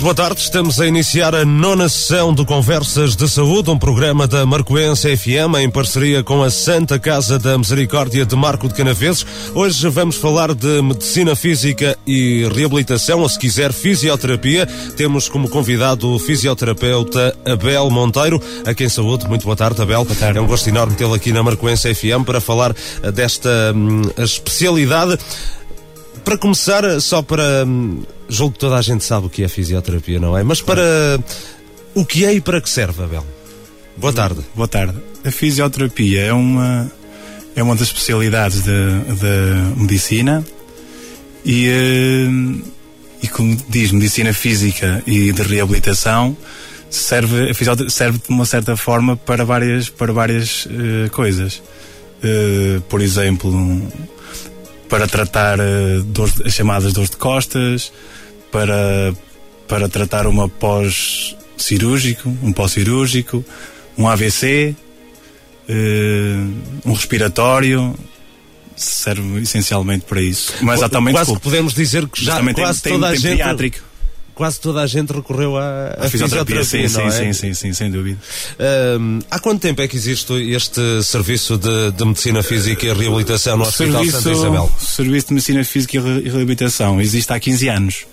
Muito boa tarde, estamos a iniciar a nona sessão do Conversas de Saúde, um programa da Marcoense FM em parceria com a Santa Casa da Misericórdia de Marco de Canaveses. Hoje vamos falar de medicina física e reabilitação, ou se quiser, fisioterapia. Temos como convidado o fisioterapeuta Abel Monteiro, aqui em Saúde. Muito boa tarde, Abel. Boa tarde. É um gosto enorme tê-lo aqui na Marcoense FM para falar eh, desta hum, especialidade. Para começar, só para. hum, Julgo que toda a gente sabe o que é fisioterapia, não é? Mas para. O que é e para que serve, Abel? Boa tarde. Boa tarde. A fisioterapia é uma, é uma das especialidades da medicina e, eh, e como diz, medicina física e de reabilitação serve, serve de uma certa forma para várias, para várias eh, coisas. Eh, por exemplo, para tratar eh, dores, as chamadas dores de costas, para, para tratar uma pós-cirúrgico, um pós-cirúrgico, um AVC, eh, um respiratório, serve essencialmente para isso. Mas atualmente, quase que desculpe, podemos dizer que já também tem, quase tem, toda a tem gente. pediátrico. Quase toda a gente recorreu à, à fisioterapia, sim, sim, é? sim, sim, sim, sem dúvida. Hum, há quanto tempo é que existe este serviço de, de medicina física e reabilitação no Hospital Santa Isabel? Serviço de Medicina Física e Re- Reabilitação existe há 15 anos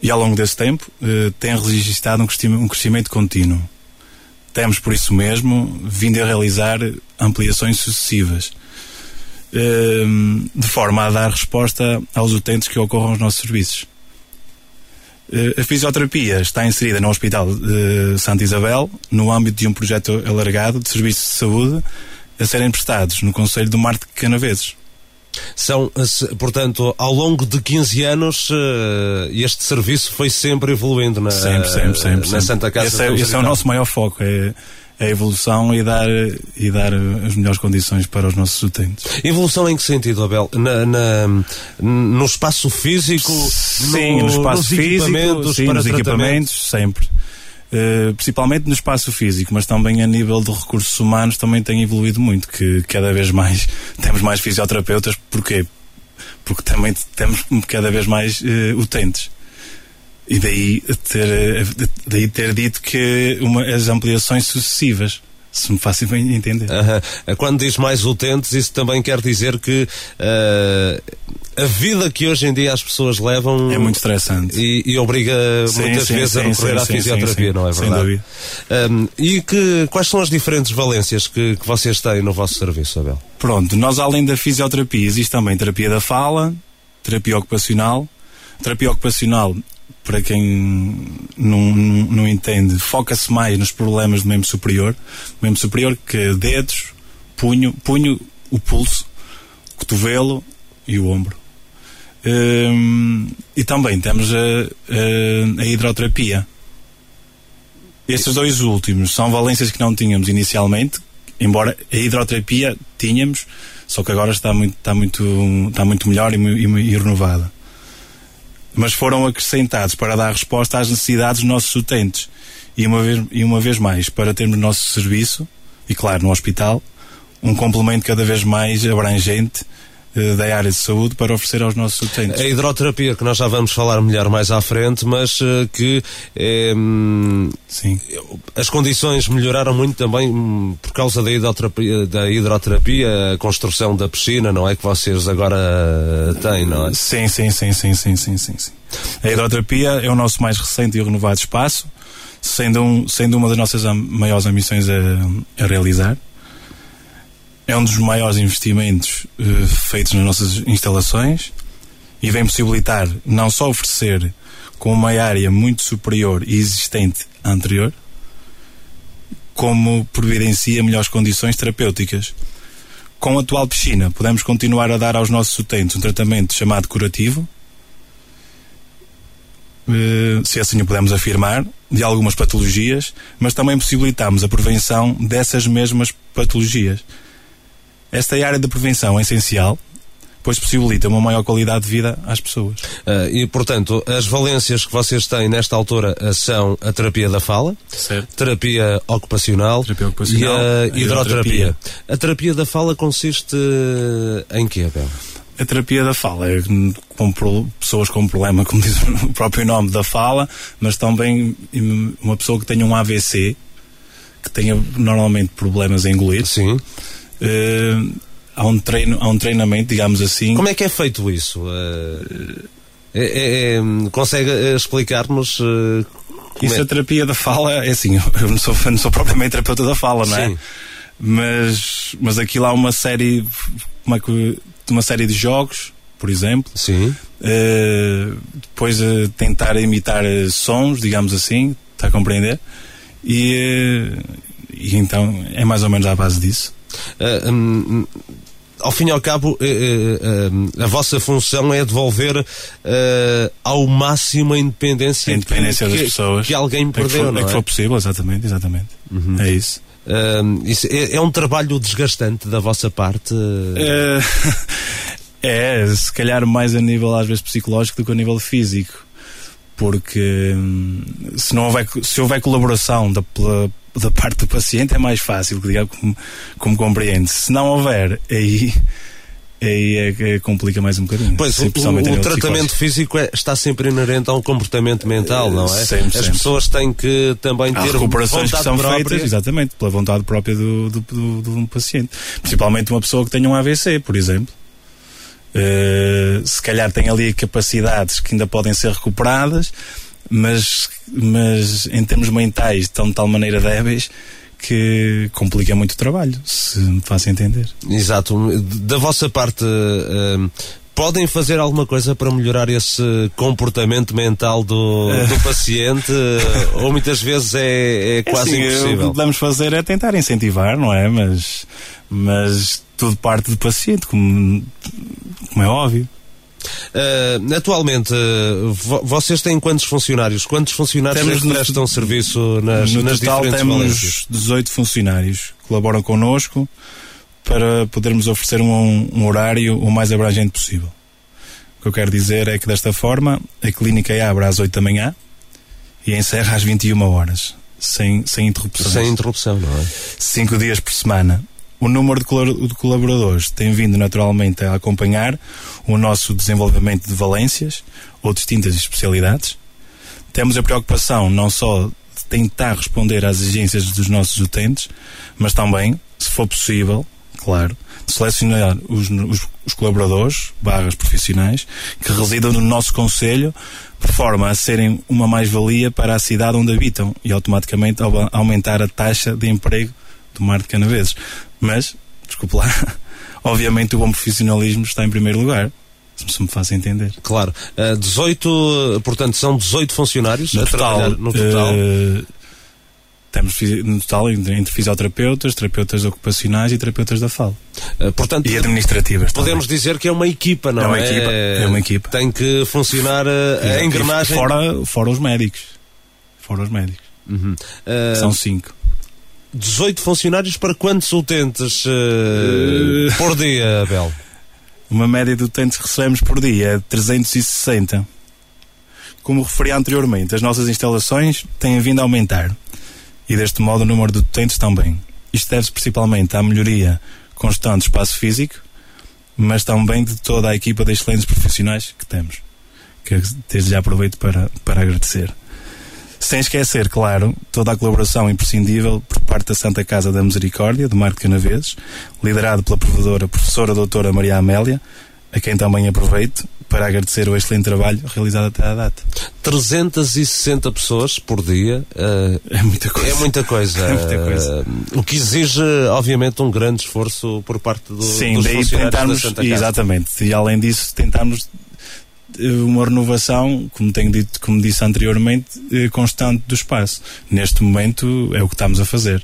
e ao longo desse tempo eh, tem registrado um crescimento, um crescimento contínuo. Temos, por isso mesmo, vindo a realizar ampliações sucessivas eh, de forma a dar resposta aos utentes que ocorram nos nossos serviços. Eh, A fisioterapia está inserida no Hospital de Santa Isabel, no âmbito de um projeto alargado de serviços de saúde a serem prestados no Conselho do Mar de Canaveses. São, eh, portanto, ao longo de 15 anos, eh, este serviço foi sempre evoluindo na, Sempre, sempre, sempre. na. Santa Casa. Esse é, esse é o nosso maior foco, é a evolução e dar, e dar as melhores condições para os nossos utentes. Evolução em que sentido, Abel? Na, na- no espaço físico? Sim, no, no espaço nos físico, equipamentos sim, para nos equipamentos, sempre. Eh, principalmente no espaço físico, mas também a nível de recursos humanos também tem evoluído muito, que cada vez mais temos mais fisioterapeutas, porquê? Porque também temos cada vez mais eh, utentes. E daí ter, eh, daí ter dito que uma, as ampliações sucessivas, se me faço bem entender. Aham. Quando diz mais utentes, isso também quer dizer que eh, a vida que hoje em dia as pessoas levam É muito estressante. e, e obriga Sim, muitas sim, vezes a sim, recorrer sim, à fisioterapia, não é Sem verdade? dúvida. Ahm, e que, quais são as diferentes valências que, que vocês têm no vosso serviço, Abel? Pronto, nós além da fisioterapia, existe também terapia da fala, terapia ocupacional. Terapia ocupacional, para quem não, não, não entende, foca-se mais nos problemas do membro superior. Membro superior que dedos, punho, punho, o pulso, o cotovelo e o ombro. Hum, e também temos a, a, a hidroterapia. Estes dois últimos são valências que não tínhamos inicialmente, embora a hidroterapia tínhamos, só que agora está muito, está muito, está muito melhor e, e, e renovada. Mas foram acrescentados para dar resposta às necessidades dos nossos utentes. E uma vez, e uma vez mais, para termos no nosso serviço, e claro, no hospital, um complemento cada vez mais abrangente da área de saúde para oferecer aos nossos utentes. A hidroterapia, que nós já vamos falar melhor mais à frente, mas eh, que eh, hum, Sim. as condições melhoraram muito também hum, por causa da hidroterapia, da hidroterapia, a construção da piscina, não é? Que vocês agora eh, têm, não é? Sim, sim, sim, sim, sim, sim, sim, sim. A hidroterapia é o nosso mais recente e renovado espaço, sendo, um, sendo uma das nossas maiores ambições a, a realizar. É um dos maiores investimentos eh, feitos nas nossas instalações e vem possibilitar não só oferecer com uma área muito superior e existente à anterior, como providencia melhores condições terapêuticas. Com a atual piscina, podemos continuar a dar aos nossos utentes um tratamento chamado curativo, eh, se assim o podemos afirmar, de algumas patologias, mas também possibilitamos a prevenção dessas mesmas patologias. Esta área de prevenção é essencial, pois possibilita uma maior qualidade de vida às pessoas. Uh, e, portanto, as valências que vocês têm nesta altura uh, são a terapia da fala, certo. terapia ocupacional, terapia ocupacional e a hidroterapia. hidroterapia. A terapia da fala consiste em quê, Abel? A terapia da fala é com pessoas com problema, como diz o próprio nome da fala, mas também uma pessoa que tenha um AVC, que tenha normalmente problemas em engolir. Sim. Uh, há um, treino, há um treinamento, digamos assim. Como é que é feito isso? Uh, é, é, é, consegue explicar-nos? Uh, isso, é? a terapia da fala, é assim, eu não sou, não sou propriamente terapeuta da fala, não é? Sim. Mas, mas aquilo há uma série, uma, uma série de jogos, por exemplo. Sim. Uh, depois uh, tentar imitar uh, sons, digamos assim, está a compreender? E, e então é mais ou menos à base disso. Um, ao fim e ao cabo, a vossa função é devolver ao máximo a independência, a independência que, das pessoas que alguém perdeu, é que, não é? que for possível, exatamente, exatamente. Uhum. É isso. Uh, isso é, é, um trabalho desgastante da vossa parte? Uh, é, se calhar mais a nível às vezes psicológico do que a nível físico. Porque hum, se, não houver, se houver colaboração da, da parte do paciente é mais fácil, como, como compreende. Se não houver, aí aí é que complica mais um bocadinho. Pois, Sim, o, o tratamento físico é, está sempre inerente a um comportamento mental, não é? Sempre, As sempre. pessoas têm que também Há ter recuperações que são própria. feitas, exatamente, pela vontade própria do, do, do, do, um paciente. Principalmente uma pessoa que tenha um AVC, por exemplo. Uh, se calhar tem ali capacidades que ainda podem ser recuperadas, mas, mas em termos mentais estão de tal maneira débeis que complica muito o trabalho, se me faço entender. Exato. Da vossa parte, uh, podem fazer alguma coisa para melhorar esse comportamento mental do, do paciente? ou muitas vezes é, é quase assim, impossível? O que podemos fazer é tentar incentivar, não é? Mas, mas tudo parte do paciente, como, como é óbvio. Uh, atualmente, uh, vocês têm quantos funcionários? Quantos funcionários temos é que prestam serviço nas, no nas total temos valências? 18 funcionários que colaboram connosco para podermos oferecer um, um, horário o mais abrangente possível. O que eu quero dizer é que desta forma a clínica abre às 8 da manhã e encerra às 21 horas, sem, sem interrupção. Sem interrupção, não é? Cinco dias por semana. O número de colaboradores tem vindo naturalmente a acompanhar o nosso desenvolvimento de valências ou distintas especialidades. Temos a preocupação não só de tentar responder às exigências dos nossos utentes, mas também, se for possível, claro, de selecionar os, os, os colaboradores, barras profissionais, que residam no nosso Conselho, de forma a serem uma mais-valia para a cidade onde habitam e automaticamente aumentar a taxa de emprego do Mar de Canaveses. Mas, desculpe lá, obviamente o bom profissionalismo está em primeiro lugar. Se me faz entender. Claro. Uh, 18, portanto, são 18 funcionários no a total, trabalhar no total. Uh, temos no total entre fisioterapeutas, terapeutas ocupacionais e terapeutas da FAL. Uh, portanto, e administrativas. Podemos também. dizer que é uma equipa, não é? Uma é? Equipa, é uma equipa. Tem que funcionar a engrenagem. Fora, fora os médicos. Fora os médicos. Uhum. São cinco. 18 funcionários para quantos utentes uh, por dia, Abel? Uma média de utentes que recebemos por dia é 360. Como referi anteriormente, as nossas instalações têm vindo a aumentar e deste modo o número de utentes também. Isto deve-se principalmente à melhoria constante do espaço físico, mas também de toda a equipa de excelentes profissionais que temos. Que desde já aproveito para, para agradecer. Sem esquecer, claro, toda a colaboração imprescindível por parte da Santa Casa da Misericórdia, de Marco Canaveses, liderado pela provedora professora doutora Maria Amélia, a quem também aproveito para agradecer o excelente trabalho realizado até à data. 360 pessoas por dia uh, é muita coisa. É muita coisa. É muita coisa. Uh, o que exige, obviamente, um grande esforço por parte do, Sim, dos daí funcionários tentarmos, da Santa Casa. Exatamente. E além disso, tentarmos uma renovação, como tenho dito, como disse anteriormente, eh, constante do espaço. Neste momento é o que estamos a fazer.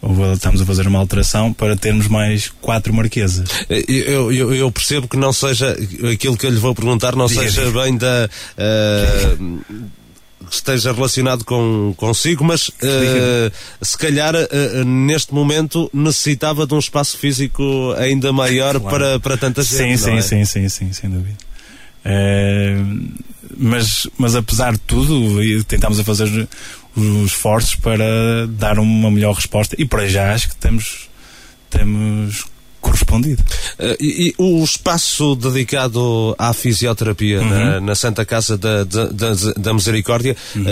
Ou estamos a fazer uma alteração para termos mais quatro marquesas. Eh, eu, eu, eu percebo que não seja aquilo que eu lhe vou perguntar, não Diga, seja diga. bem da. Uh, que esteja relacionado com, consigo, mas uh, se calhar uh, neste momento necessitava de um espaço físico ainda maior claro. para, para tanta gente. Sim, sim, é? sim, sim, sim, sem dúvida. Uh, mas, mas apesar de tudo, tentámos a fazer os esforços para dar uma melhor resposta. E para já acho que temos, temos correspondido. Uh, e, e, o espaço dedicado à fisioterapia uhum. na, na, Santa Casa da, da, da Misericórdia, uhum. um,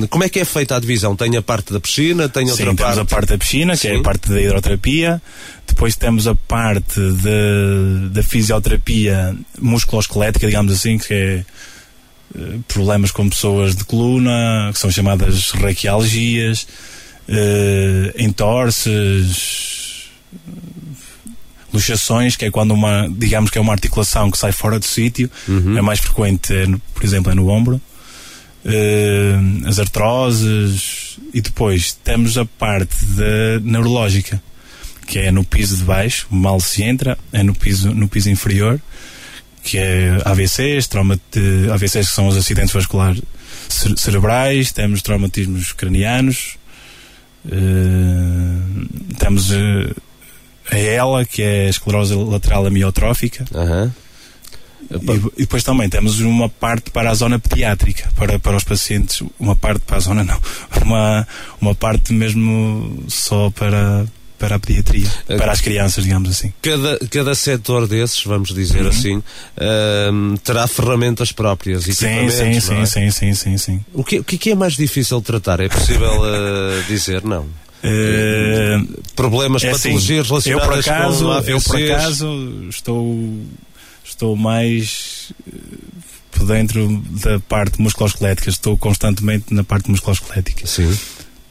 ehm, como é que é feita a divisão? Tem a parte da piscina, tem outra Sim, parte? temos a parte da piscina, que Sim. é a parte da hidroterapia, depois temos a parte de, da fisioterapia musculoesquelética, digamos assim, que é eh, problemas com pessoas de coluna, que são chamadas raquialgias, uh, entorces, luxações, que é quando uma, digamos que é uma articulação que sai fora do sítio, uhum. é mais frequente, é no, por exemplo, é no ombro, uh, as artroses, e depois temos a parte da neurológica, que é no piso de baixo, mal se entra, é no piso, no piso inferior, que é AVCs, trauma de, AVCs que são os acidentes vasculares cerebrais, temos traumatismos cranianos, uh, temos uh, a ELA, que é a esclerose lateral amiotrófica. Uhum. E, e, depois também temos uma parte para a zona pediátrica, para, para os pacientes, uma parte para a zona não, uma, uma parte mesmo só para, para a pediatria, uh, para as crianças, digamos assim. Cada, cada setor desses, vamos dizer uhum. assim, uh, terá ferramentas próprias, sim, sim, é? sim, sim, sim, sim, sim, O que, o que é mais difícil de tratar? É possível uh, dizer? Não. Uh, Problemas, é assim, patologias assim, relacionadas eu por acaso, com AVCs. Eu por acaso estou, estou mais por dentro da parte musculoesquelética, estou constantemente na parte musculoesquelética. Sim.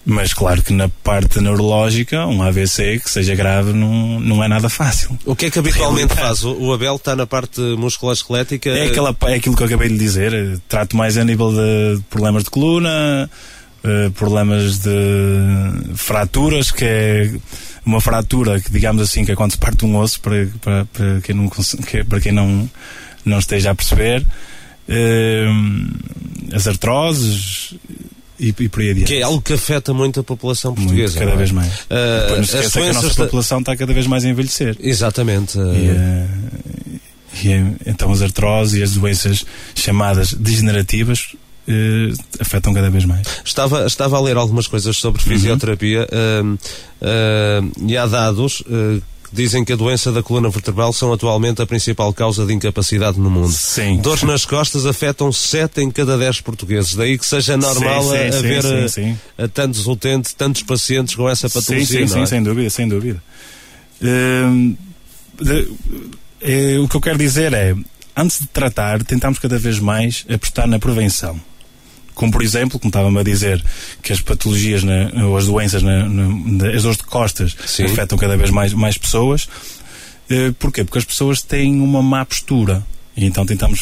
Mas claro que na parte neurológica, um AVC que seja grave não, não é nada fácil. O que é que habitualmente faz? O Abel está na parte musculoesquelética? É, aquela, é aquilo que eu acabei de dizer. Trato mais a nível de problemas de coluna, uh, problemas de fraturas, que é uma fratura que, digamos assim, que é quando se parte um osso, para, para, para quem, não, para quem não, não esteja a perceber. Uh, as artroses e, e por aí adiante. Que é algo que afeta muito a população portuguesa. Muito, cada é? vez mais. Uh, não se esqueça que a nossa população está cada vez mais a envelhecer. Exatamente. E, uh, e, então as artroses e as doenças chamadas degenerativas Uh, afetam cada vez mais. Estava, estava a ler algumas coisas sobre fisioterapia uhum. uh, uh, e há dados dizem que a doença da coluna vertebral são atualmente a principal causa de incapacidade no mundo. Sim. Dores nas costas afetam 7 em cada 10 portugueses. Daí que seja normal sim, sim, haver sim, a, a tantos utentes, tantos pacientes com essa patologia. Sim, sim, é? sem dúvida, sem dúvida. Uh, de, é, o que eu quero dizer é, antes de tratar, tentamos cada vez mais apostar na prevenção como por exemplo, como estava-me a dizer, que as patologias na, ou as doenças, na, na, as dores de costas Sim. afetam cada vez mais, mais pessoas. Uh, porquê? Porque as pessoas têm uma má postura. E então tentamos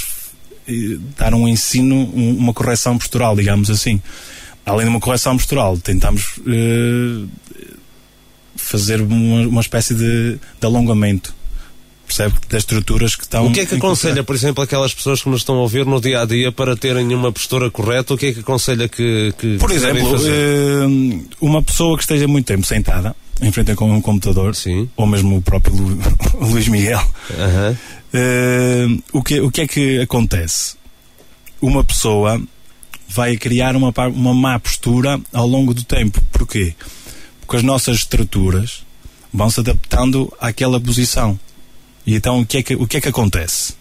uh, dar um ensino, um, uma correção postural, digamos assim. Além de uma correção postural, tentamos uh, fazer uma, uma espécie de, de alongamento percebe? Das estruturas que estão. O que é que aconselha, por exemplo, aquelas pessoas que nos estão a ouvir no dia a dia para terem uma postura correta? O que é que aconselha que. que por exemplo, uh, uma pessoa que esteja muito tempo sentada, em frente a um computador, Sim. ou mesmo o próprio Lu, Luís Miguel, uh, o, que, o que é que acontece? Uma pessoa vai criar uma, uma má postura ao longo do tempo. Porquê? Porque as nossas estruturas vão se adaptando àquela posição. E então o que é que, o que, é que acontece?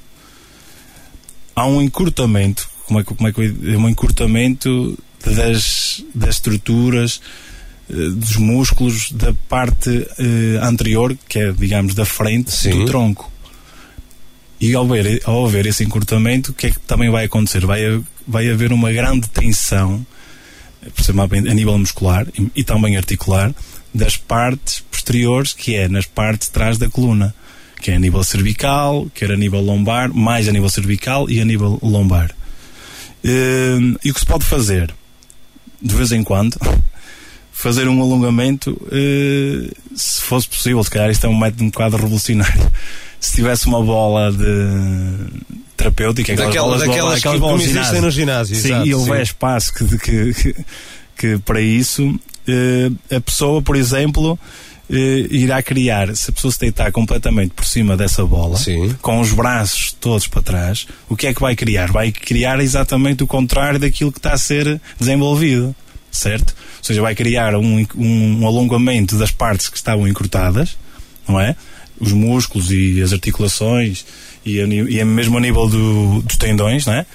Há um encurtamento, como é, como é que é um encurtamento das, das estruturas, eh, dos músculos da parte eh, anterior, que é, digamos, da frente Sim. do tronco. E ao haver, ao haver esse encurtamento, o que é que também vai acontecer? Vai, vai haver uma grande tensão, a nível muscular e, e também articular, das partes posteriores, que é nas partes de trás da coluna quer a nível cervical, quer a nível lombar, mais a nível cervical e a nível lombar. Uh, e o que se pode fazer? De vez em quando, fazer um alongamento, uh, se fosse possível, se calhar isto é um método um bocado revolucionário. se tivesse uma bola de terapêutica, aquelas Daquela, bolas, daquelas bola- que, bolas de existem no ginásio. Sim, exato, e houver sim. espaço que, que, que, que para isso eh, a pessoa, por exemplo, eh, irá criar, se a pessoa se deitar completamente por cima dessa bola, Sim. com os braços todos para trás, o que é que vai criar? Vai criar exatamente o contrário daquilo que está a ser desenvolvido, certo? Ou seja, vai criar um, um, alongamento das partes que estavam encurtadas, não é? Os músculos e as articulações e, a, e mesmo a nível do- dos tendões, não é?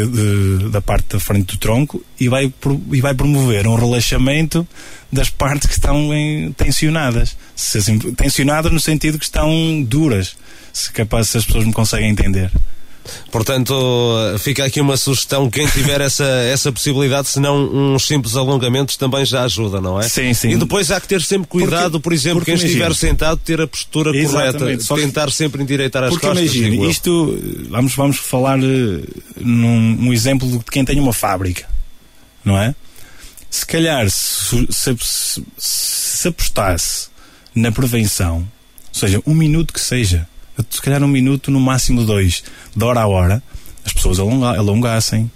De- da parte da frente do tronco e vai, e vai promover um relaxamento das partes que estão em- tensionadas. Se assim, tensionadas no sentido que estão duras, se capaz se as pessoas me conseguem entender. Portanto, fica aqui uma sugestão: quem tiver essa, essa possibilidade, se não uns simples alongamentos, também já ajuda, não é? Sim, sim. E depois há que ter sempre cuidado, Porque- por exemplo, porque quem estiver imagina- sentado, ter a postura Exatamente, correta, só que- tentar sempre endireitar as Porque costas. imagine, eu. isto, vamos, vamos falar eh, num um exemplo de quem tem uma fábrica, não é? Se calhar, se, se, se- se apostasse na prevenção, ou seja, um minuto que seja, se calhar um minuto, no máximo dois, de hora a hora, as pessoas alonga, alongassem,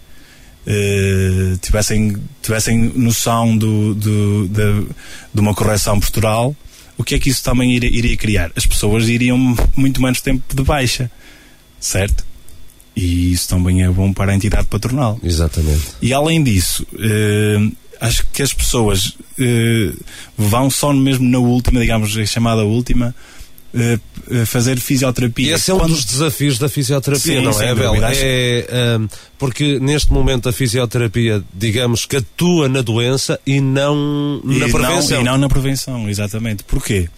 eh, tivessem, tivessem noção do, do, da- de uma correção postural, o que é que isso também iria, iria criar? As pessoas iriam muito menos tempo de baixa, certo? E isso também é bom para a entidade patronal. Exatamente. E além disso, eh, acho que as pessoas eh, vão só mesmo na última, digamos, a chamada última, eh, eh, fazer fisioterapia. esse é um Quando- dos desafios da fisioterapia, Sim, não é, Abel? É, ahm, porque neste momento a fisioterapia, digamos que atua na doença e não na e prevenção. Não, e não na prevenção, exatamente. Porquê?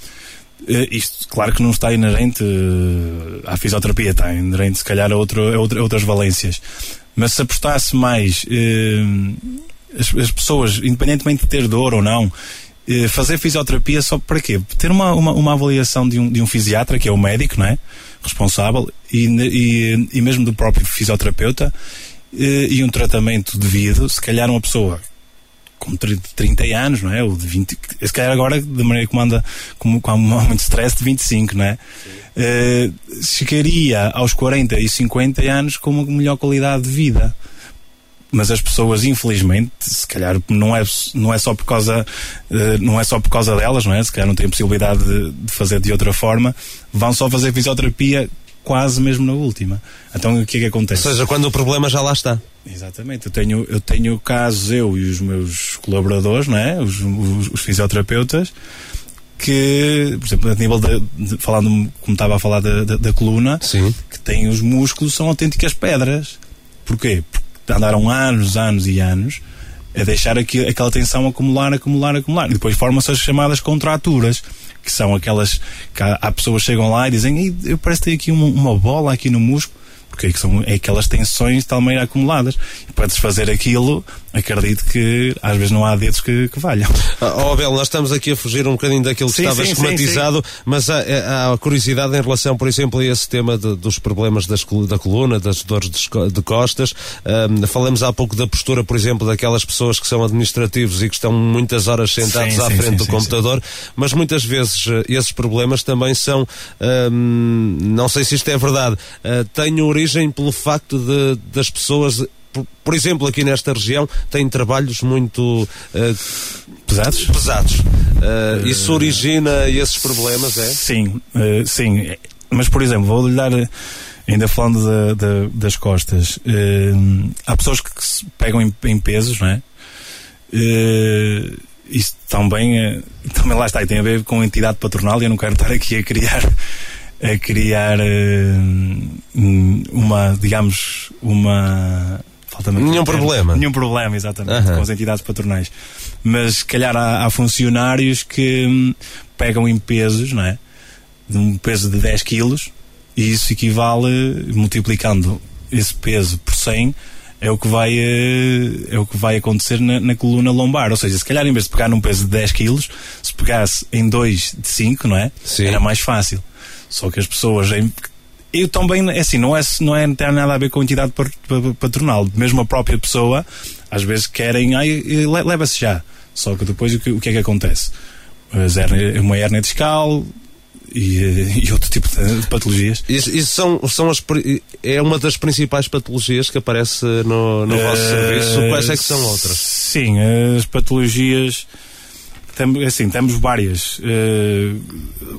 Eh, isto, claro que não está inerente eh, à fisioterapia, está inerente, se calhar, a, outro, a, outra- a outras valências. Mas se apostasse mais eh, as, as pessoas, independentemente de ter dor ou não, eh, fazer fisioterapia só para quê? Ter uma, uma, uma avaliação de um, de um fisiatra, que é o médico, não é? Responsável, e, e, e mesmo do próprio fisioterapeuta, eh, e um tratamento devido, se calhar uma pessoa com 30 30 anos, não é? Ou de 20, se calhar agora, da maneira como anda, como, com muito stress, de 25, não é? Eh, chegaria aos 40 e 50 anos com uma melhor qualidade de vida. Mas as pessoas, infelizmente, se calhar não é, não é só por causa eh, não é só por causa delas, não é? Se calhar não têm possibilidade de, de fazer de outra forma, vão só fazer fisioterapia quase mesmo na última. Então o que é que Ou acontece? seja, quando o problema já lá está. Exatamente, eu tenho, eu tenho casos, eu e os meus colaboradores, não é? os, os, os fisioterapeutas, que, por exemplo, a nível de, de- falando como estava a falar da, da, da coluna, Sim. que têm os músculos, são autênticas pedras. Porquê? Porque andaram anos, anos e anos a deixar aqui, aquela tensão acumular, acumular, acumular. E depois formam-se as chamadas contraturas, que são aquelas que há, há pessoas que chegam lá e dizem "Ei, eu parece que tenho aqui uma, uma bola aqui no músculo. Porque é que são é aquelas tensões de tal maneira acumuladas. E para desfazer aquilo, acredito que às vezes não há dedos que, que valham. Ah, Oh, Abel, nós estamos aqui a fugir um bocadinho daquilo que Sim, estava sim, esquematizado, mas há, há a curiosidade em relação, por exemplo, a esse tema de- dos problemas das da coluna, das dores de, de costas. Ahm, falamos há pouco da postura, por exemplo, daquelas pessoas que são administrativos e que estão muitas horas sentados Sim, à sim, frente sim, do sim, computador, mas muitas vezes eh, esses problemas também são, ahm, não sei se isto é verdade, ah, têm origem pelo facto de, das pessoas. Por, por exemplo, aqui nesta região, têm trabalhos muito ah, Pesados? pesados. Uh, isso origina esses problemas, é? Sim, sim. Mas, por exemplo, vou-lhe dar, ainda falando da- da- das costas, há pessoas que se pegam em, em pesos, não é? Isso também, eh, também lá está, e tem a ver com a entidade patronal e eu não quero estar aqui a criar a criar hum, uma, digamos, uma Nenhum problema. Nenhum problema, exatamente, com as entidades patronais. Mas se calhar há, há funcionários que hum, pegam em pesos, não é? De um peso de 10 quilos e isso equivale, multiplicando esse peso por 100, é o que vai, eh, é o que vai acontecer na, na coluna lombar. Ou seja, se calhar em vez de pegar num peso de 10 quilos, se pegasse em 2 de 5, não é? Sim. Era mais fácil. Só que as pessoas. Em, eu também, é assim, não é, não é tem nada a ver com a entidade patronal. Mesmo a própria pessoa, às vezes querem, ai, eh, le- leva-se já. Só que depois o que, o que é que acontece? Uma hérnia discal, e, eh, e outro tipo de, patologias. Isso, isso são, são as, é uma das principais patologias que aparece no, no vosso uh, serviço. Quais é que são outras? Sim, as patologias temos, assim, temos várias. Uh,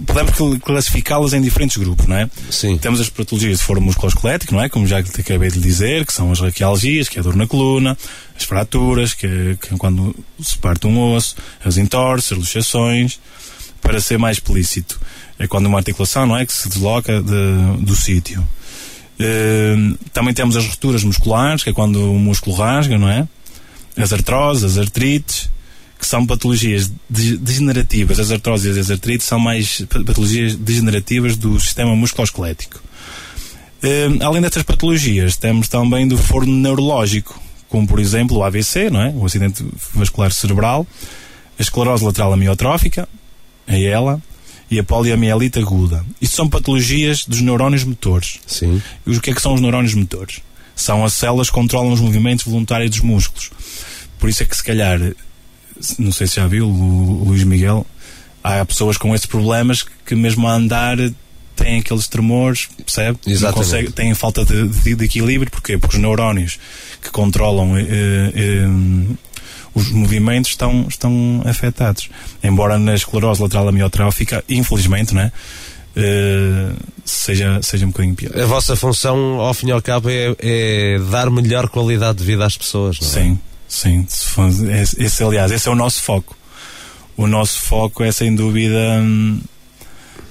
podemos classificá-las em diferentes grupos, não é? Sim. Temos as patologias de foro musculoesquelético, não é? Como já te acabei de dizer, que são as raquialgias, que é a dor na coluna, as fraturas, que é, que é quando se parte um osso, as entorses, as luxações. Para ser mais explícito, é quando uma articulação, não é? Que se desloca de, do sítio. Uh, também temos as rupturas musculares, que é quando o músculo rasga, não é? As artroses, as artrites que são patologias degenerativas. As artroses e as artrites são mais patologias degenerativas do sistema musculoesquelético. Uh, além destas patologias, temos também do forno neurológico, como por exemplo o AVC, não é? o acidente vascular cerebral, a esclerose lateral amiotrófica, a ELA, e a poliomielite aguda. Isto são patologias dos neurónios motores. Sim. E o que é que são os neurónios motores? São as células que controlam os movimentos voluntários dos músculos. Por isso é que se calhar não sei se já viu, o, Luís Miguel, há pessoas com esses problemas que mesmo a andar têm aqueles tremores, percebe? Exatamente. Consegue, têm falta de, de, de, equilíbrio, porquê? Porque os neurónios que controlam eh, eh, os movimentos estão, estão afetados. Embora na esclerose lateral amiotrófica, infelizmente, né? Uh, seja, seja um bocadinho pior. A vossa função, ao fim e ao cabo, é, é dar melhor qualidade de vida às pessoas, não é? Sim, Sim, esse, aliás, esse é o nosso foco. O nosso foco é, sem dúvida, hum,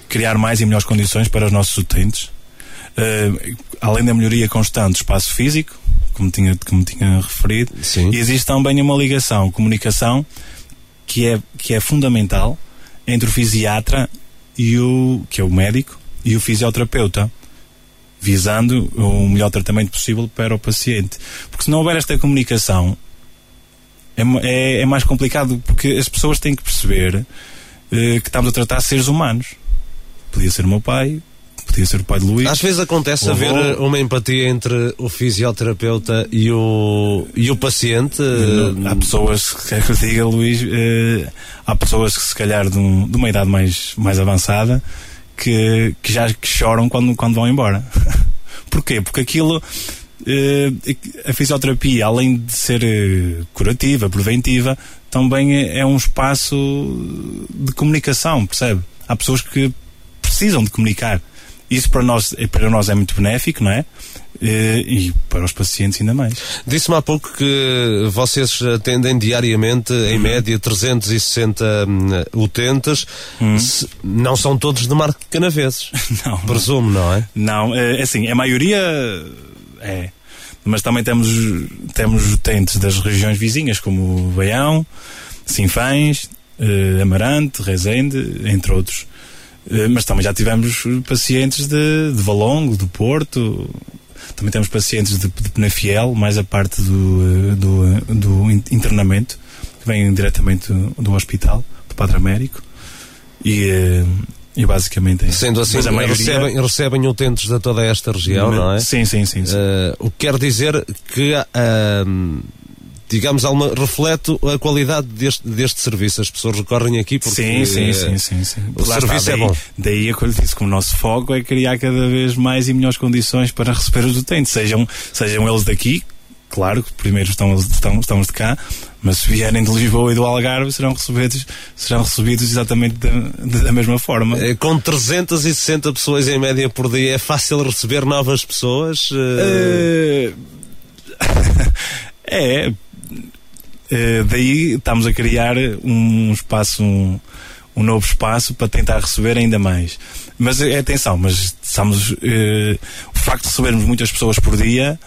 criar mais e melhores condições para os nossos utentes. Uh, além da melhoria constante do espaço físico, como tinha, como tinha referido, Sim. existe também uma ligação, comunicação, que é, que é fundamental entre o fisiatra e o, que é o médico, e o fisioterapeuta visando o melhor tratamento possível para o paciente. Porque se não houver esta comunicação, é, é, é mais complicado porque as pessoas têm que perceber eh, que estamos a tratar seres humanos. Podia ser o meu pai, podia ser o pai de Luís. Às vezes acontece haver avô. uma empatia entre o fisioterapeuta e o, e o paciente. Há pessoas, quer que eu diga, Luís, eh, há pessoas que se calhar de, um, de, uma idade mais, mais avançada que, que já que choram quando, quando vão embora. Porquê? Porque aquilo a fisioterapia, além de ser eh, curativa, preventiva, também é, é um espaço de comunicação, percebe? Há pessoas que precisam de comunicar. Isso para nós, para nós é muito benéfico, não é? Eh, e para os pacientes ainda mais. Disse-me há pouco que vocês atendem diariamente, em uhum. média, 360 hum, utentes. Uhum. Não são todos de Marco de Canaveses. Não. Presumo, não é? Não, é assim, a maioria é. Mas também temos, temos utentes das regiões vizinhas, como Baião, Sinfãs, eh, Amarante, Rezende, entre outros. Eh, mas também já tivemos pacientes de, de Valongo, do Porto, também temos pacientes de, de Penafiel, mais a parte do, eh, do, do internamento, que vêm diretamente do, do hospital, do Padre Américo. E, eh, e basicamente é Sendo assim, maioria... recebem, recebem utentes de toda esta região, não é? Sim, sim, sim. sim. Uh, o que quer dizer que, uh, digamos, uma, reflete a qualidade deste, deste serviço. As pessoas recorrem aqui porque sim, sim, sim, sim, sim. o Lá serviço está, é daí, é bom. Daí a que eu disse que o nosso foco é criar cada vez mais e melhores condições para receber os utentes, sejam, sejam eles daqui, claro que primeiro estão, estão, estamos de cá, mas se vierem de Lisboa e do Algarve serão recebidos, serão recebidos exatamente da, da mesma forma. É, com 360 pessoas em média por dia, é fácil receber novas pessoas? Uh... é. Uh, daí estamos a criar um espaço, um, um novo espaço para tentar receber ainda mais. Mas atenção, mas estamos, uh, o facto de recebermos muitas pessoas por dia,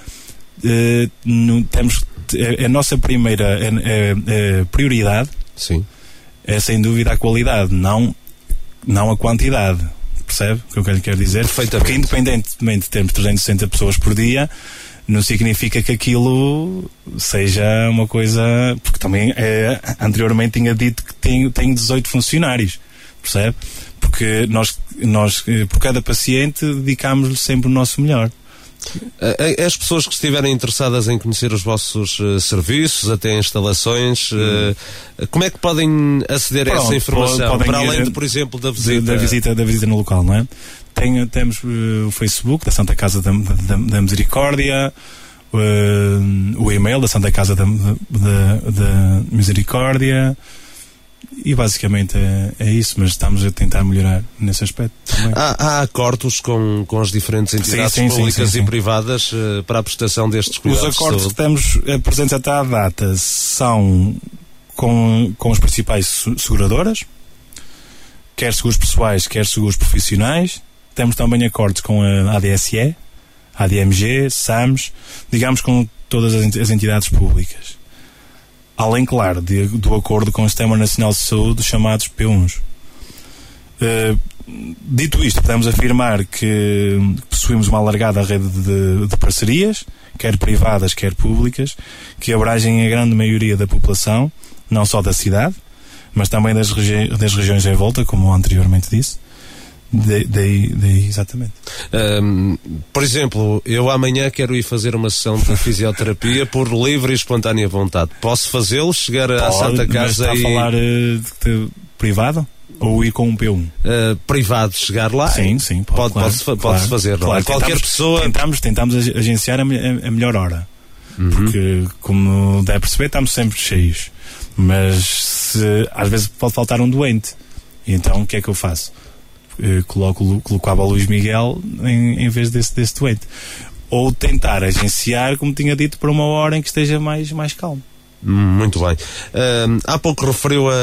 não, temos é, é, a nossa primeira é, é, prioridade Sim. é sem dúvida a qualidade, não, não a quantidade. Percebe o que eu quero dizer? Porque independentemente de termos 360 pessoas por dia, não significa que aquilo seja uma coisa. Porque também é, anteriormente tinha dito que tenho, tenho 18 funcionários, percebe? Porque nós, nós, eh, por cada paciente, dedicámos-lhe sempre o nosso melhor. Eh, As pessoas que estiverem interessadas em conhecer os vossos eh, serviços, até instalações, eh, como é que podem aceder a essa Pronto, informação? Para além, a- de, por exemplo, da visita. da visita da visita no local, não é? Tem, temos eh, o Facebook da Santa Casa da, da, da Misericórdia, eh, o e-mail da Santa Casa da, da, da Misericórdia e basicamente é, é isso, mas estamos a tentar melhorar nesse aspecto também. Há, há acordos com, com as diferentes entidades sim, sim, públicas sim, e privadas eh, para a prestação destes Os cuidados de acordos que temos eh, presentes até à data são com, com as principais se- seguradoras, quer seguros pessoais, quer seguros profissionais. Temos também acordos com a ADSE, ADMG, SAMS, digamos com todas as entidades públicas. Além, claro, de- do acordo com o Sistema Nacional de Saúde, chamados P1s. Eh, dito isto, podemos afirmar que possuímos uma alargada rede de, de parcerias, quer privadas, quer públicas, que abrangem a grande maioria da população, não só da cidade, mas também das, regi das regiões em volta, como anteriormente disse. Daí, daí, exatamente. Ahm, por exemplo, eu amanhã quero ir fazer uma sessão de fisioterapia por livre e espontânea vontade. Posso fazê-lo? Chegar à Pode, Santa mas Casa está a e falar eh, de, de privado? Ou ir com um P1? ah, privado chegar lá? Sim, sim, pode, Pode, claro, claro, fazer, não é? claro. Qualquer Tentamos- pessoa. Tentamos, tentamos ag- agenciar a, a- a melhor hora. Uhum. Porque, como deve perceber, estamos sempre cheios. Mas se, às vezes pode faltar um doente. E então o que é que eu faço? Eh, coloco, colocava o Luís Miguel em, em vez desse, desse doente. Ou tentar agenciar, como tinha dito, para uma hora em que esteja mais, mais calmo. Muito bem. Ahm, há pouco referiu a,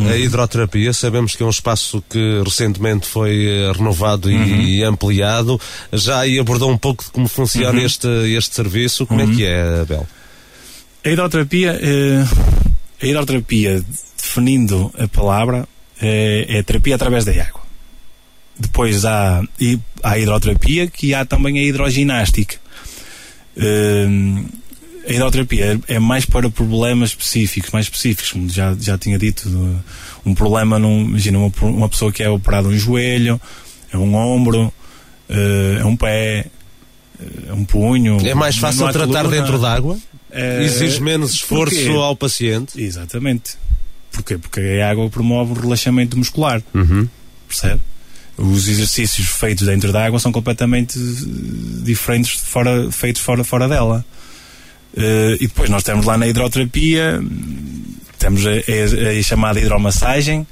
Uhum. a hidroterapia. Sabemos que é um espaço que recentemente foi eh, renovado e, Uhum. e ampliado. Já aí abordou um pouco de como funciona Uhum. este, este serviço. Como é que é, Abel? A hidroterapia, eh, a hidroterapia, definindo a palavra, é, é terapia através da água. Depois há, a hidroterapia, que há também a hidroginástica. Eh, a hidroterapia é mais para problemas específicos, mais específicos, como já, já tinha dito, um problema, num, imagina uma, uma pessoa que é operada um joelho, é um ombro, eh, é um pé, é um punho. É mais fácil tratar coluna. dentro d'água? Eh, Exige menos esforço ao paciente? Exatamente. Porquê? Porque a água promove o relaxamento muscular, Uhum. percebe? Os exercícios feitos dentro da água são completamente eh, diferentes fora, feitos fora, fora dela. Eh, e depois nós temos lá na hidroterapia, temos a, a- a chamada hidromassagem,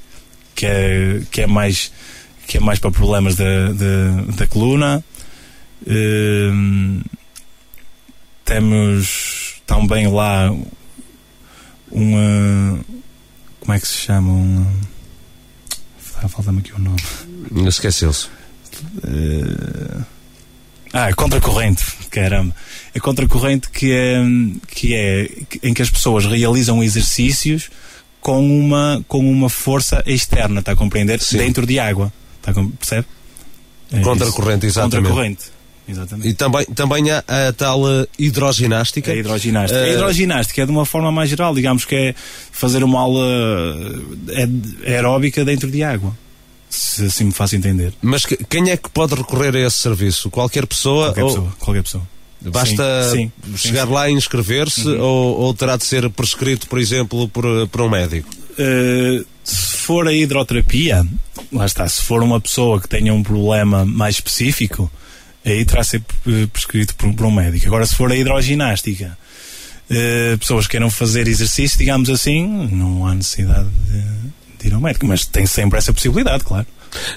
que é, que é, mais, que é mais para problemas da, da, da coluna. Hum, temos também lá uma. Como é que se chama? Um, Falta-me aqui o nome. Esqueceu-se. Eh, ah, contracorrente, caramba. É contracorrente que é, que é em que as pessoas realizam exercícios com uma, com uma força externa, está a compreender? Sim. Dentro de água. Está a percebe? É Contracorrente, isso. exatamente. Contracorrente. Exatamente. E também, também há a tal eh, hidroginástica. A hidroginástica. Eh, A hidroginástica é de uma forma mais geral, digamos que é fazer uma aula eh, aeróbica dentro de água. Se assim me faço entender. Mas que- quem é que pode recorrer a esse serviço? Qualquer pessoa? Qualquer ou pessoa. Qualquer pessoa. Basta Sim, sim, chegar sim, Uhum. lá e inscrever-se ou, ou terá de ser prescrito, por exemplo, por, por um médico? Uh, se for a hidroterapia, lá está, se for uma pessoa que tenha um problema mais específico, aí terá de ser prescrito por, por um médico. Agora, se for a hidroginástica, uh, pessoas que queiram fazer exercício, digamos assim, não há necessidade de, de ir ao médico, mas tem sempre essa possibilidade, claro.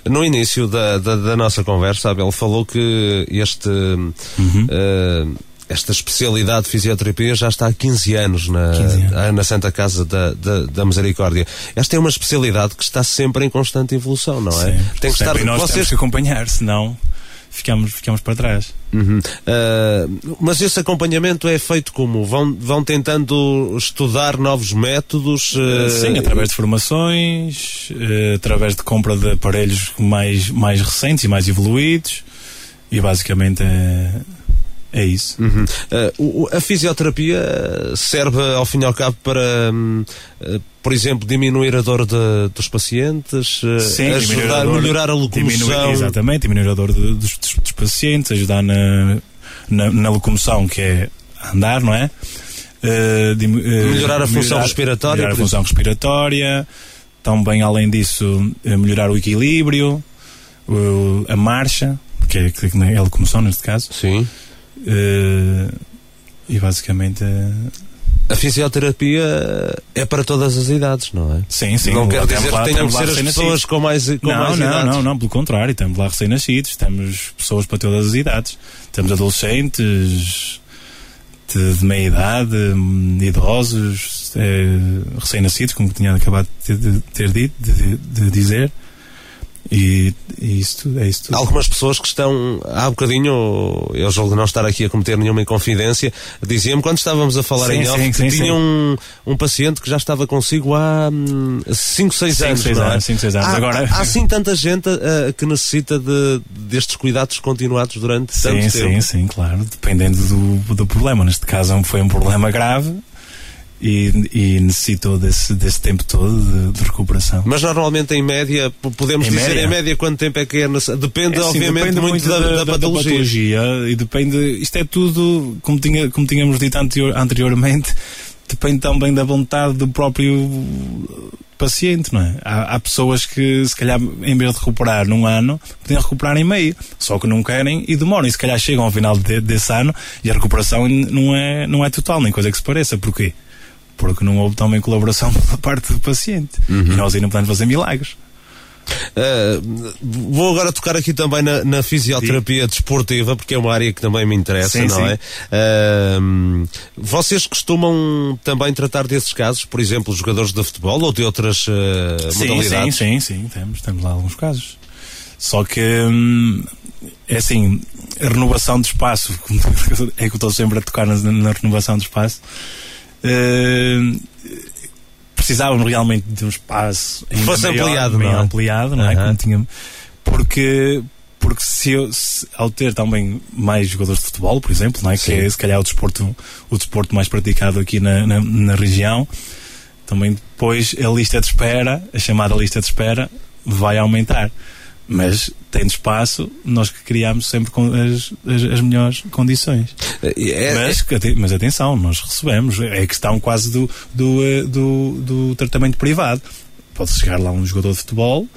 No início da, da, da nossa conversa, Abel falou que este, Uhum. eh, esta especialidade de fisioterapia já está há 15 anos na, 15 anos. ah, na Santa Casa da, da, da Misericórdia. Esta é uma especialidade que está sempre em constante evolução, não é? Sim, Tem que estar. e nós temos Vocês, que acompanhar, senão ficamos, ficamos para trás. Uhum. Ah, mas esse acompanhamento é feito como? Vão, vão tentando estudar novos métodos? eh, Sim, através de formações, eh, através de compra de aparelhos mais, mais recentes e mais evoluídos, e basicamente é, é isso. Uhum. Uh, a fisioterapia uh, serve, ao fim e ao cabo, para, uh, por exemplo, diminuir a dor de- dos pacientes, diminuir ajudar a dor- melhorar a diminuir- locomoção. exatamente, diminuir a dor de- dos, dos- pacientes, ajudar na, na, na locomoção, que é andar, não é? Uh, melhorar a função melhorar, respiratória. Melhorar a função respiratória. Também, além disso, melhorar o equilíbrio, a marcha, que é, que é a locomoção neste caso. Sim. E basicamente a fisioterapia é para todas as idades, não é? Sim, sim. Não quer dizer lá, que tenham que ser as pessoas com mais, com não, mais não, idades. Não, não, pelo contrário. Temos lá recém-nascidos, temos pessoas para todas as idades. Temos adolescentes de, de meia idade, idosos, é, recém-nascidos, como tinha acabado de ter dito, de, de dizer. E, e isso tudo, é isso tudo. Algumas pessoas que estão, há bocadinho, eu julgo não estar aqui a cometer nenhuma inconfidência, diziam-me quando estávamos a falar sim, em off sim, que sim, tinha um, um paciente que já estava consigo há 5, 6 anos. 5, 6 é? anos, 5, 6 anos. Há, Agora... há sim tanta gente uh, que necessita de, destes cuidados continuados durante sim, tanto tempo. Sim, sim, claro, dependendo do, do problema. Neste caso foi um problema grave e, e necessitou desse, desse tempo todo de, de, recuperação. Mas normalmente em média, podemos em dizer média? em média quanto tempo é que é necessário? Depende, é, sim, obviamente, depende muito, da, da, da, patologia. da, patologia. E depende, isto é tudo, como, tinha, como tínhamos dito anterior, anteriormente, depende também da vontade do próprio paciente, não é? Há, há, pessoas que, se calhar, em vez de recuperar num ano, podem recuperar em meio, só que não querem e demoram. E se calhar chegam ao final de, desse ano e a recuperação não é, não é total, nem coisa que se pareça. Porquê? Porque não houve também colaboração da parte do paciente. Uhum. E nós não podemos fazer milagres. Uh, vou agora tocar aqui também na, na fisioterapia sim. desportiva, porque é uma área que também me interessa, sim, não sim. é? Uh, vocês costumam também tratar desses casos, por exemplo, jogadores de futebol ou de outras uh, sim, modalidades? Sim, sim, sim, temos, temos lá alguns casos. Só que hum, é assim, a renovação de espaço, é que eu estou sempre a tocar na, na renovação de espaço. Uh, precisávamos realmente de um espaço que fosse maior, ampliado, não é? ampliado, não é? Como porque porque se, eu, se, ao ter também mais jogadores de futebol, por exemplo, não é? que é se calhar o desporto, o desporto mais praticado aqui na, na, na região, também depois a lista de espera, a chamada lista de espera, vai aumentar mas tendo espaço, nós que criamos sempre com as, as, as melhores condições. É, mas, mas, atenção, nós recebemos, é questão quase do, do, eh, do, do tratamento privado. Pode chegar lá um jogador de futebol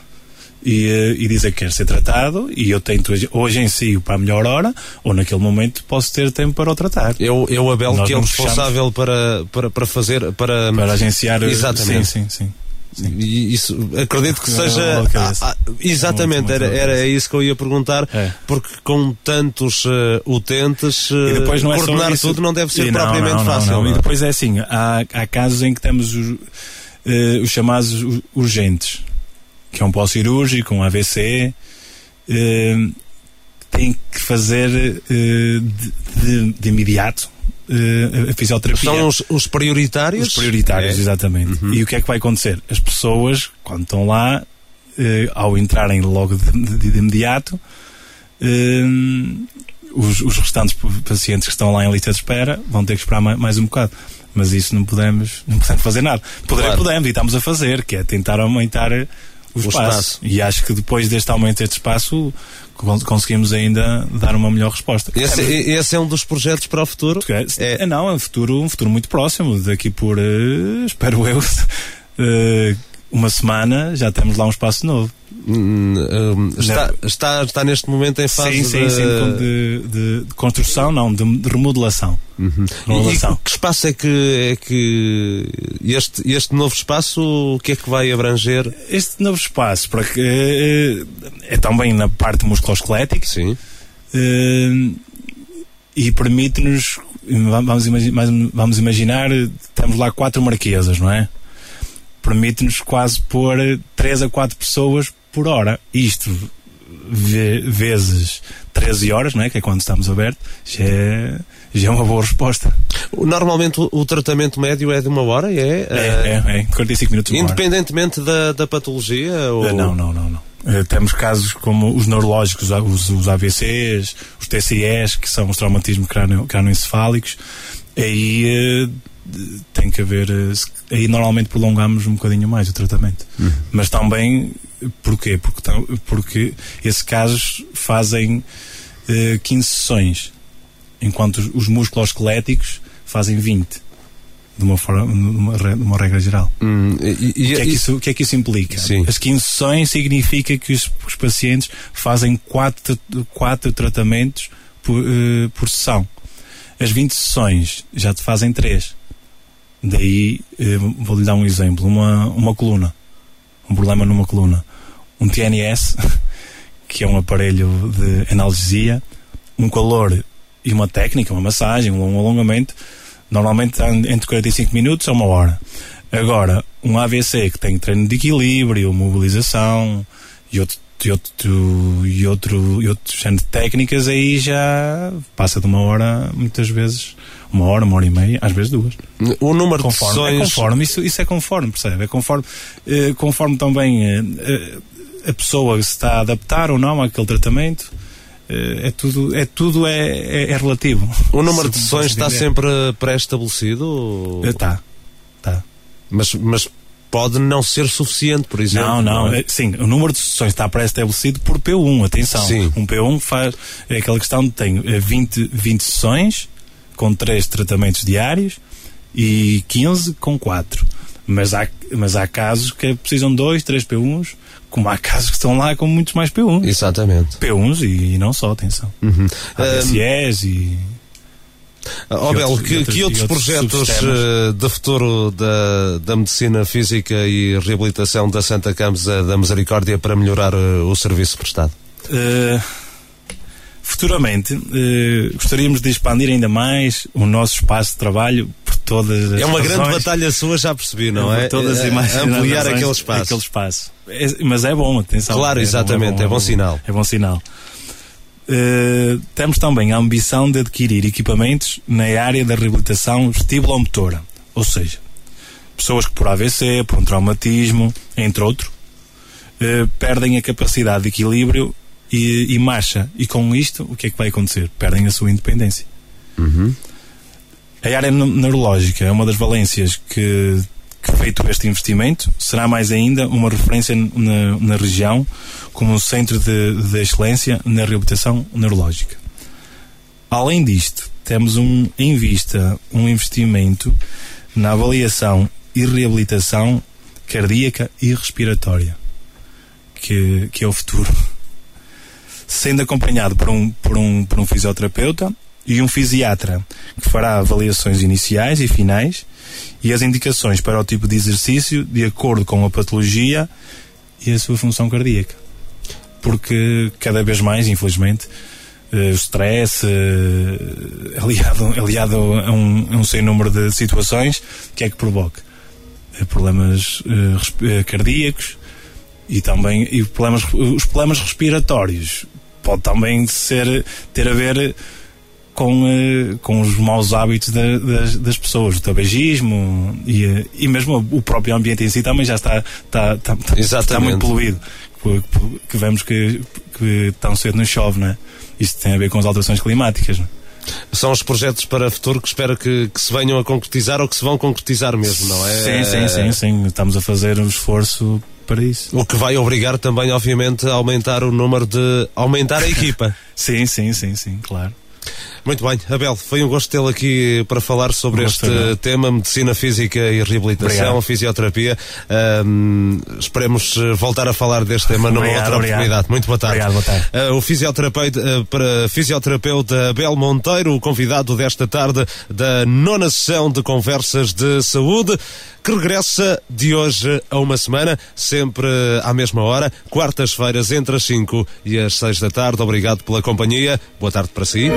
e, eh, e dizer que quer ser tratado e eu tento hoje em si para a melhor hora ou naquele momento posso ter tempo para o tratar. Eu, eu Abel, nós que é o responsável para, para, para fazer, para, para agenciar. Exatamente. Sim, sim, sim. E isso, acredito que seja. Ah, ah, exatamente, era, era isso que eu ia perguntar, é. porque com tantos uh, utentes, uh, depois não é coordenar tudo não deve ser e propriamente não, não, fácil. Não, não. E depois é assim: há, há casos em que temos os, uh, os chamados urgentes, que é um pós-cirúrgico, um AVC, tem que fazer de, de, de imediato uh, a fisioterapia. São os, os prioritários? Os prioritários, é. exatamente. Uhum. E o que é que vai acontecer? As pessoas, quando estão lá, uh, ao entrarem logo de, de, de imediato, uh, os, os, restantes pacientes que estão lá em lista de espera vão ter que esperar mais, mais um bocado. Mas isso não podemos, não podemos fazer nada. Poder, claro. podemos, e estamos a fazer, que é tentar aumentar o, o espaço. espaço. E acho que depois deste aumento deste espaço, conseguimos ainda dar uma melhor resposta. Esse é, esse é um dos projetos para o futuro? É, é, não, é um futuro, um futuro muito próximo. Daqui por, uh, espero eu, uh, uma semana já temos lá um espaço novo. Hum, está, está, está neste momento em fase sim, sim, de... Sim, de, de, de, construção, não, de, de remodelação. Uhum. remodelação. E que espaço é que, é que este, este novo espaço, o que é que vai abranger? Este novo espaço, para que, é, é também na parte musculoesquelética. Sim. É, e permite-nos, vamos, imaginar, vamos imaginar, temos lá quatro marquesas, não é? Permite-nos quase pôr 3 a 4 pessoas por hora. Isto vezes 13 horas, não é? Que é quando estamos abertos, já é, já é uma boa resposta. Normalmente o, o tratamento médio é de uma hora, é? É, é, é 45 minutos. Independentemente da, da patologia? Ou... Não, não, não, não. Uh, temos casos como os neurológicos, os, os AVCs, os TCEs, que são os traumatismos crânioencefálicos. Aí uh, tem que haver. Uh, aí normalmente prolongamos um bocadinho mais o tratamento. Uhum. Mas também. Porquê? Porque, porque esses casos fazem uh, 15 sessões. enquanto os, os músculos esqueléticos fazem 20 de uma, forma, de uma, regra geral. Hum, e, e, o, que é que isso, o que é que isso implica? Sim. As 15 sessões significa que os, os pacientes fazem 4, quatro tratamentos por, uh, por sessão. As 20 sessões já te fazem 3. Daí, uh, vou-lhe dar um exemplo: uma, uma coluna, um problema numa coluna, um TNS, que é um aparelho de analgesia, um calor e uma técnica, uma massagem, um alongamento Normalmente entre 45 minutos a uma hora. Agora, um AVC que tem treino de equilíbrio, mobilização e outro, e outro, e outro, e outro género de técnicas, aí já passa de uma hora, muitas vezes, uma hora, uma hora e meia, às vezes duas. O número conforme, de sessões... É conforme, isso, isso é conforme, percebe? É conforme, eh, conforme também eh, a pessoa se está a adaptar ou não àquele tratamento é tudo, é, tudo é, é, é relativo. O número de sessões está sempre pré-estabelecido? Está, está. Mas, mas pode não ser suficiente, por exemplo. Não, não, não é? sim, o número de sessões está pré-estabelecido por P1, atenção. Sim. Um P1 faz é aquela questão de tem 20, 20 sessões com 3 tratamentos diários e 15 com 4. Mas há, mas há casos que precisam de 2, 3 P1s como há casos que estão lá com muitos mais P1. Exatamente. P1s e, e não só, atenção. Uhum. ADSEs um, e. Oh, Bel, que, que, outros, outros projetos uh, de futuro da, da medicina física e reabilitação da Santa Casa da Misericórdia para melhorar uh, o serviço prestado? Uh, futuramente, gostaríamos de expandir ainda mais o nosso espaço de trabalho por todas as É uma razões, grande batalha sua, já percebi, não é? Por todas as Ampliar aquele espaço. Aquele espaço. É, mas é bom, atenção. Claro, exatamente, é bom, é bom, é bom sinal. É bom sinal. Uh, temos também a ambição de adquirir equipamentos na área da reabilitação vestibulomotora, ou seja, pessoas que por AVC, por um traumatismo, entre outros, uh, perdem a capacidade de equilíbrio e, e, marcha. E com isto, o que é que vai acontecer? Perdem a sua independência. Uhum. A área neurológica é uma das valências que, feito este investimento, será mais ainda uma referência na, na região como um centro de, de excelência na reabilitação neurológica. Além disto, temos um, em vista um investimento na avaliação e reabilitação cardíaca e respiratória, que, que é o futuro. Sendo acompanhado por um, por, um, por um fisioterapeuta e um fisiatra que fará avaliações iniciais e finais e as indicações para o tipo de exercício de acordo com a patologia e a sua função cardíaca. Porque cada vez mais, infelizmente, uh, o stress uh, aliado, aliado a um, a um sem número de situações, que é que provoca? Uh, problemas cardíacos e também e problemas, os problemas respiratórios. Pode também ser, ter a ver com, uh, com os maus hábitos da, das, das, pessoas, o tabagismo e, uh, e mesmo o próprio ambiente em si também já está, está, está, está muito poluído. Que, que vemos que, que tão cedo não chove, não é? Isto tem a ver com as alterações climáticas. Não é? São os projetos para o futuro que espero que, que, se venham a concretizar ou que se vão concretizar mesmo, não é? Sim, sim, sim, sim. Estamos a fazer um esforço para isso. O que vai obrigar também, obviamente, a aumentar o número de. aumentar a equipa. sim, sim, sim, sim, claro. Muito bem, Abel, foi um gosto tê-lo aqui para falar sobre este tema, medicina física e reabilitação, obrigado. fisioterapia. Um, esperemos eh, voltar a falar deste tema numa obrigado, outra obrigado. oportunidade. Muito boa tarde. Obrigado, boa tarde. Uh, o fisioterapeuta, uh, para fisioterapeuta Abel Monteiro, o convidado desta tarde da nona sessão de conversas de saúde, que regressa de hoje a uma semana, sempre à mesma hora, quartas-feiras entre as 5 e as 6 da tarde. Obrigado pela companhia. Boa tarde para si.